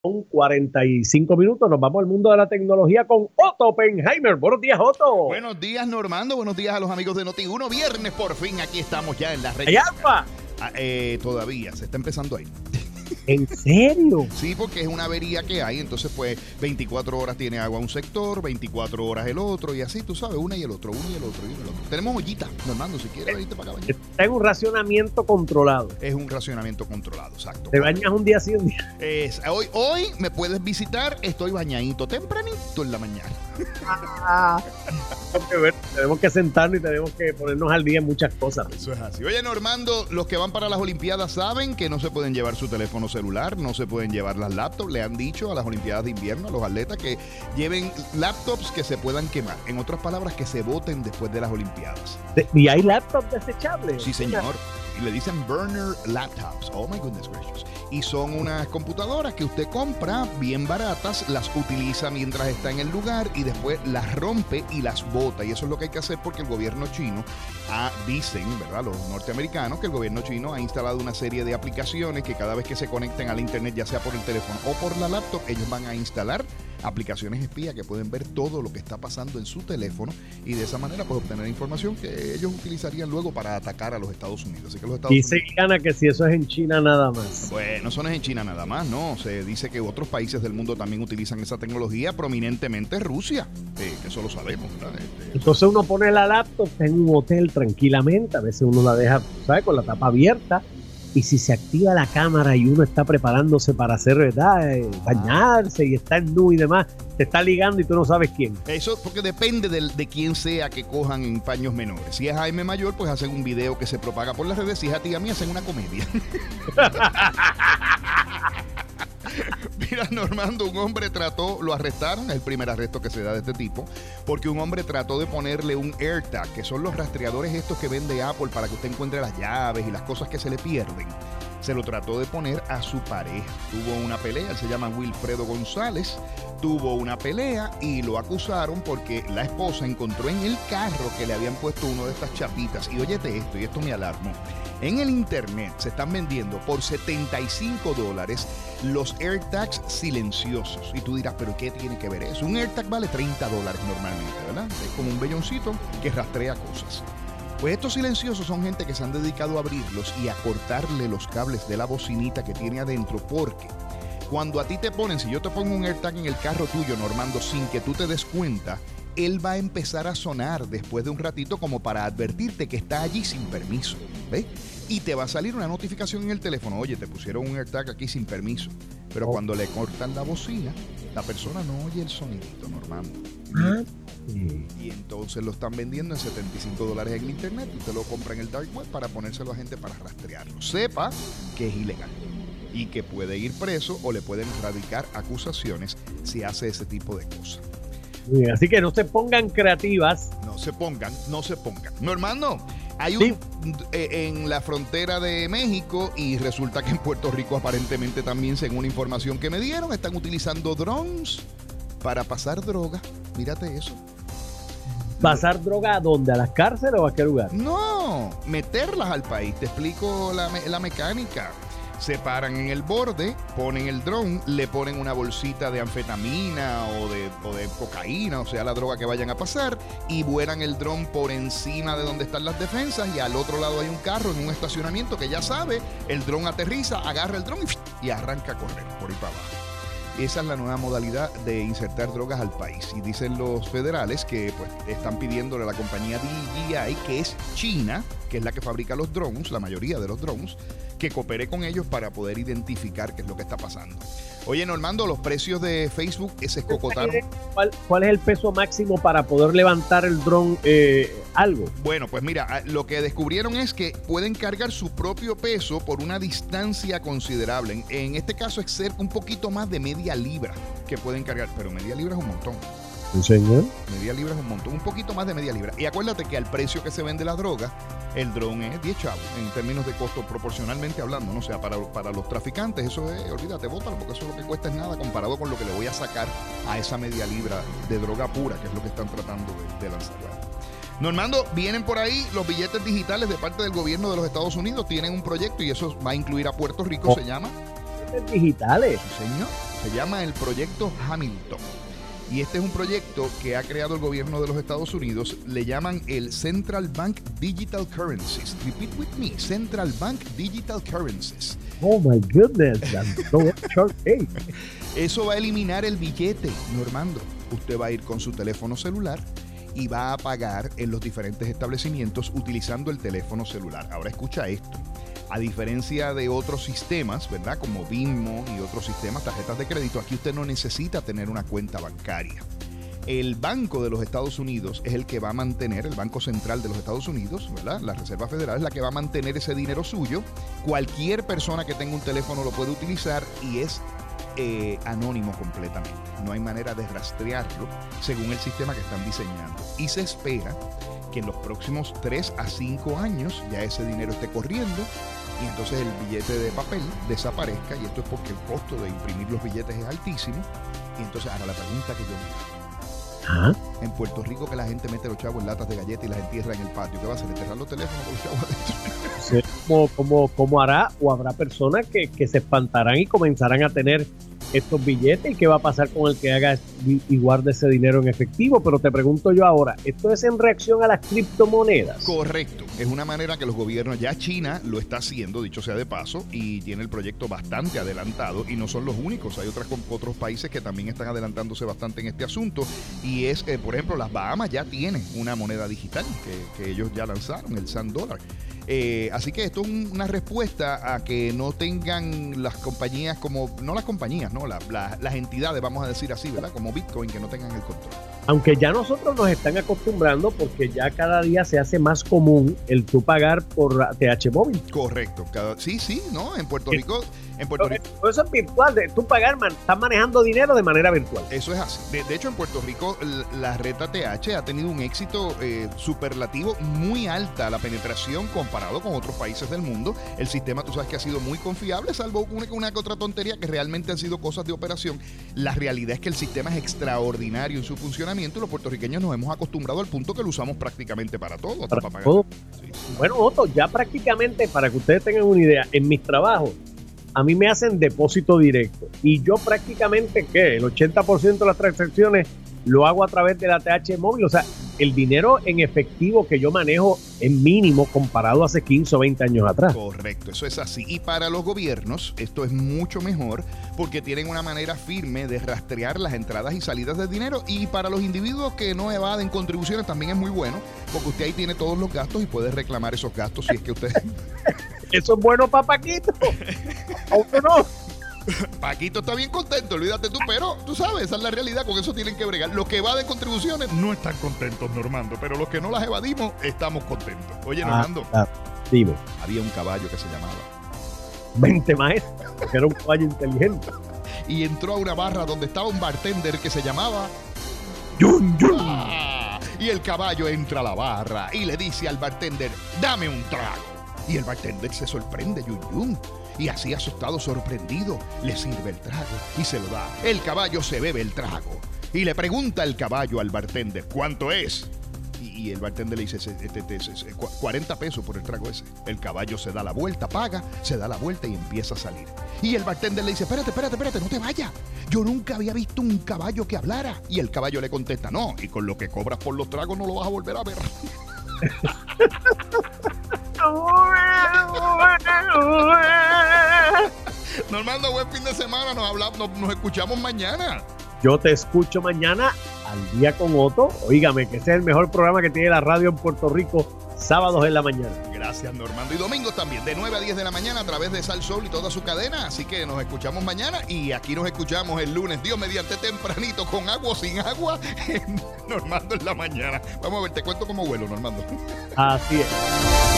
con 45 minutos. Nos vamos al mundo de la tecnología con Otto Oppenheimer. Buenos días, Otto. Buenos días, Normando. Buenos días a los amigos de Noti1. Viernes, por fin, aquí estamos ya en la red. Ah, eh, todavía, se está empezando ahí. ¿En serio? Sí, porque es una avería que hay, entonces pues 24 horas tiene agua un sector, 24 horas el otro y así, tú sabes, una y el otro, uno y el otro y el otro. Tenemos ollita, Normando, si quieres venirte para acá. Es un racionamiento controlado. Es un racionamiento controlado, exacto. Te bañas un día sí, un día. Es, hoy, hoy me puedes visitar, estoy bañadito tempranito en la mañana. Ah, tenemos que sentarnos y tenemos que ponernos al día en muchas cosas. Eso es así. Oye, Normando, los que van para las Olimpiadas saben que no se pueden llevar su teléfono celular, no se pueden llevar las laptops. Le han dicho a las Olimpiadas de invierno, a los atletas, que lleven laptops que se puedan quemar. En otras palabras, que se voten después de las Olimpiadas. ¿Y hay laptops desechables? Sí, señor. Le dicen burner laptops. Oh my goodness gracious y son unas computadoras que usted compra bien baratas, las utiliza mientras está en el lugar y después las rompe y las bota. Y eso es lo que hay que hacer porque el gobierno chino ha, dicen, ¿verdad? Los norteamericanos, que el gobierno chino ha instalado una serie de aplicaciones que cada vez que se conecten al internet, ya sea por el teléfono o por la laptop, ellos van a instalar aplicaciones espía que pueden ver todo lo que está pasando en su teléfono y de esa manera pues obtener información que ellos utilizarían luego para atacar a los Estados Unidos. Así que los Estados dice gana que si eso es en China nada más. Bueno, eso no es en China nada más, no. Se dice que otros países del mundo también utilizan esa tecnología, prominentemente Rusia, que eso lo sabemos. Este, Entonces uno pone la laptop en un hotel tranquilamente, a veces uno la deja, ¿sabes? Con la tapa abierta y si se activa la cámara y uno está preparándose para hacer, ¿verdad? Eh, bañarse y está en nu y demás, te está ligando y tú no sabes quién. Eso porque depende de, de quién sea que cojan en paños menores. Si es Jaime Mayor, pues hacen un video que se propaga por las redes. Si es a ti a mí, hacen una comedia. Mira, Normando, un hombre trató, lo arrestaron, es el primer arresto que se da de este tipo, porque un hombre trató de ponerle un AirTag, que son los rastreadores estos que vende Apple para que usted encuentre las llaves y las cosas que se le pierden. Se lo trató de poner a su pareja. Tuvo una pelea, él se llama Wilfredo González, tuvo una pelea y lo acusaron porque la esposa encontró en el carro que le habían puesto uno de estas chapitas. Y óyete esto, y esto me alarmó. En el internet se están vendiendo por 75 dólares los AirTags silenciosos. Y tú dirás, ¿pero qué tiene que ver eso? Un AirTag vale 30 dólares normalmente, ¿verdad? Es como un belloncito que rastrea cosas. Pues estos silenciosos son gente que se han dedicado a abrirlos y a cortarle los cables de la bocinita que tiene adentro porque cuando a ti te ponen, si yo te pongo un AirTag en el carro tuyo, Normando, sin que tú te des cuenta, él va a empezar a sonar después de un ratito como para advertirte que está allí sin permiso. ¿Ves? Y te va a salir una notificación en el teléfono. Oye, te pusieron un AirTag aquí sin permiso. Pero oh. cuando le cortan la bocina, la persona no oye el sonidito, Normando. Y entonces lo están vendiendo en 75 dólares en internet. Usted lo compra en el dark web para ponérselo a gente para rastrearlo. Sepa que es ilegal y que puede ir preso o le pueden radicar acusaciones si hace ese tipo de cosas. así que no se pongan creativas. No se pongan, no se pongan. No, hermano, hay un eh, en la frontera de México y resulta que en Puerto Rico aparentemente también, según información que me dieron, están utilizando drones para pasar droga. Mírate eso. ¿Pasar droga a dónde? ¿A las cárceles o a qué lugar? No, meterlas al país. Te explico la, la mecánica se paran en el borde, ponen el dron, le ponen una bolsita de anfetamina o de, de, cocaína, o sea, la droga que vayan a pasar, y vuelan el dron por encima de donde están las defensas y al otro lado hay un carro en un estacionamiento que ya sabe, el dron aterriza, agarra el dron y, y arranca a correr por ahí para abajo. Esa es la nueva modalidad de insertar drogas al país. Y dicen los federales que pues, están pidiéndole a la compañía DJI, que es China, que es la que fabrica los drones, la mayoría de los drones, que coopere con ellos para poder identificar qué es lo que está pasando. Oye, Normando, los precios de Facebook se escocotaron. ¿Cuál, ¿Cuál, es el peso máximo para poder levantar el dron eh, algo? Bueno, pues mira, ah, lo que descubrieron es que pueden cargar su propio peso por una distancia considerable. En, este caso es ser un poquito más de media libra que pueden cargar, pero media libra es un montón. ¿Un señor? Media libra es un montón, un poquito más de media libra. Y acuérdate que al precio que se vende la droga, el dron es 10 chavos en términos de costo proporcionalmente hablando, ¿no? O sea, para, para los traficantes eso es, olvídate, bótalo, porque eso es lo que cuesta es nada comparado con lo que le voy a sacar a esa media libra de droga pura, que es lo que están tratando de, de lanzar. Normando, vienen por ahí los billetes digitales de parte del gobierno de los Estados Unidos, tienen un proyecto y eso va a incluir a Puerto Rico, oh. se llama digitales. señor. Se llama el proyecto Hamilton. Y este es un proyecto que ha creado el gobierno de los Estados Unidos. Le llaman el Central Bank Digital Currencies. Repeat with me. Central Bank Digital Currencies. Oh my goodness. Eso va a eliminar el billete, Normando. Usted va a ir con su teléfono celular y va a pagar en los diferentes establecimientos utilizando el teléfono celular. Ahora escucha esto. A diferencia de otros sistemas, ¿verdad? Como BIMO y otros sistemas, tarjetas de crédito, aquí usted no necesita tener una cuenta bancaria. El Banco de los Estados Unidos es el que va a mantener, el Banco Central de los Estados Unidos, ¿verdad? La Reserva Federal es la que va a mantener ese dinero suyo. Cualquier persona que tenga un teléfono lo puede utilizar y es eh, anónimo completamente. No hay manera de rastrearlo según el sistema que están diseñando. Y se espera que en los próximos 3 a 5 años ya ese dinero esté corriendo y entonces el billete de papel desaparezca y esto es porque el costo de imprimir los billetes es altísimo y entonces ahora la pregunta que yo me hago en Puerto Rico que la gente mete los chavos en latas de galletas y las entierra en el patio ¿qué va a hacer? ¿enterrar los teléfonos con los chavos adentro? ¿Cómo, cómo, hará o habrá personas que, que se espantarán y comenzarán a tener estos billetes y qué va a pasar con el que haga y guarde ese dinero en efectivo. Pero te pregunto yo ahora, ¿esto es en reacción a las criptomonedas? Correcto, es una manera que los gobiernos, ya China lo está haciendo, dicho sea de paso, y tiene el proyecto bastante adelantado y no son los únicos, hay otras, otros países que también están adelantándose bastante en este asunto y es que, por ejemplo, las Bahamas ya tienen una moneda digital que, que ellos ya lanzaron, el Sand Dollar. Eh, así que esto es una respuesta a que no tengan las compañías como, no las compañías, no, las entidades, vamos a decir así, ¿verdad? Como Bitcoin, que no tengan el control. Aunque ya nosotros nos están acostumbrando porque ya cada día se hace más común el tú pagar por TH móvil. Correcto. sí, sí, ¿no? En Puerto Rico en Puerto Rico. Eso es virtual, de tú pagar, man, estás manejando dinero de manera virtual. Eso es así. De, hecho, en Puerto Rico la red ATH ha tenido un éxito eh, superlativo muy alta, la penetración comparado con otros países del mundo. El sistema, tú sabes que ha sido muy confiable, salvo una, una que otra tontería que realmente han sido cosas de operación. La realidad es que el sistema es extraordinario en su funcionamiento y los puertorriqueños nos hemos acostumbrado al punto que lo usamos prácticamente para todo. Para todo. Bueno, Otto, ya prácticamente, para que ustedes tengan una idea, en mis trabajos, a mí me hacen depósito directo y yo prácticamente que el 80% de las transacciones lo hago a través de la TH móvil, o sea, el dinero en efectivo que yo manejo es mínimo comparado a hace 15 o 20 años atrás. Correcto, eso es así. Y para los gobiernos esto es mucho mejor porque tienen una manera firme de rastrear las entradas y salidas de dinero y para los individuos que no evaden contribuciones también es muy bueno porque usted ahí tiene todos los gastos y puede reclamar esos gastos si es que usted... Eso es bueno para Paquito. Aunque no. Paquito está bien contento, olvídate tú, pero tú sabes, esa es la realidad, con eso tienen que bregar. Los que evaden contribuciones no están contentos, Normando, pero los que no las evadimos estamos contentos. Oye, ah, Normando, ah, dime. Había un caballo que se llamaba. Mente maestro, que era un caballo inteligente. Y entró a una barra donde estaba un bartender que se llamaba Yun Yun. Ah, y el caballo entra a la barra y le dice al bartender, dame un trago. Y el bartender se sorprende, Yun Yun. Y así asustado, sorprendido, le sirve el trago y se lo da. El caballo se bebe el trago. Y le pregunta el caballo al bartender, ¿cuánto es? Y, el bartender le dice, 40 pesos por el trago ese. El caballo se da la vuelta, paga, se da la vuelta y empieza a salir. Y el bartender le dice, espérate, espérate, espérate, no te vayas. Yo nunca había visto un caballo que hablara. Y el caballo le contesta, no, y con lo que cobras por los tragos no lo vas a volver a ver. Normando, buen fin de semana. Nos, hablamos, nos, escuchamos mañana. Yo te escucho mañana al día con Otto. Óigame, que ese es el mejor programa que tiene la radio en Puerto Rico, sábados en la mañana. Gracias, Normando. Y domingo también, de 9 a 10 de la mañana a través de Sal Sol y toda su cadena. Así que nos escuchamos mañana y aquí nos escuchamos el lunes, Dios mediante tempranito, con agua o sin agua, Normando en la mañana. Vamos a ver, te cuento cómo vuelo, Normando. Así es.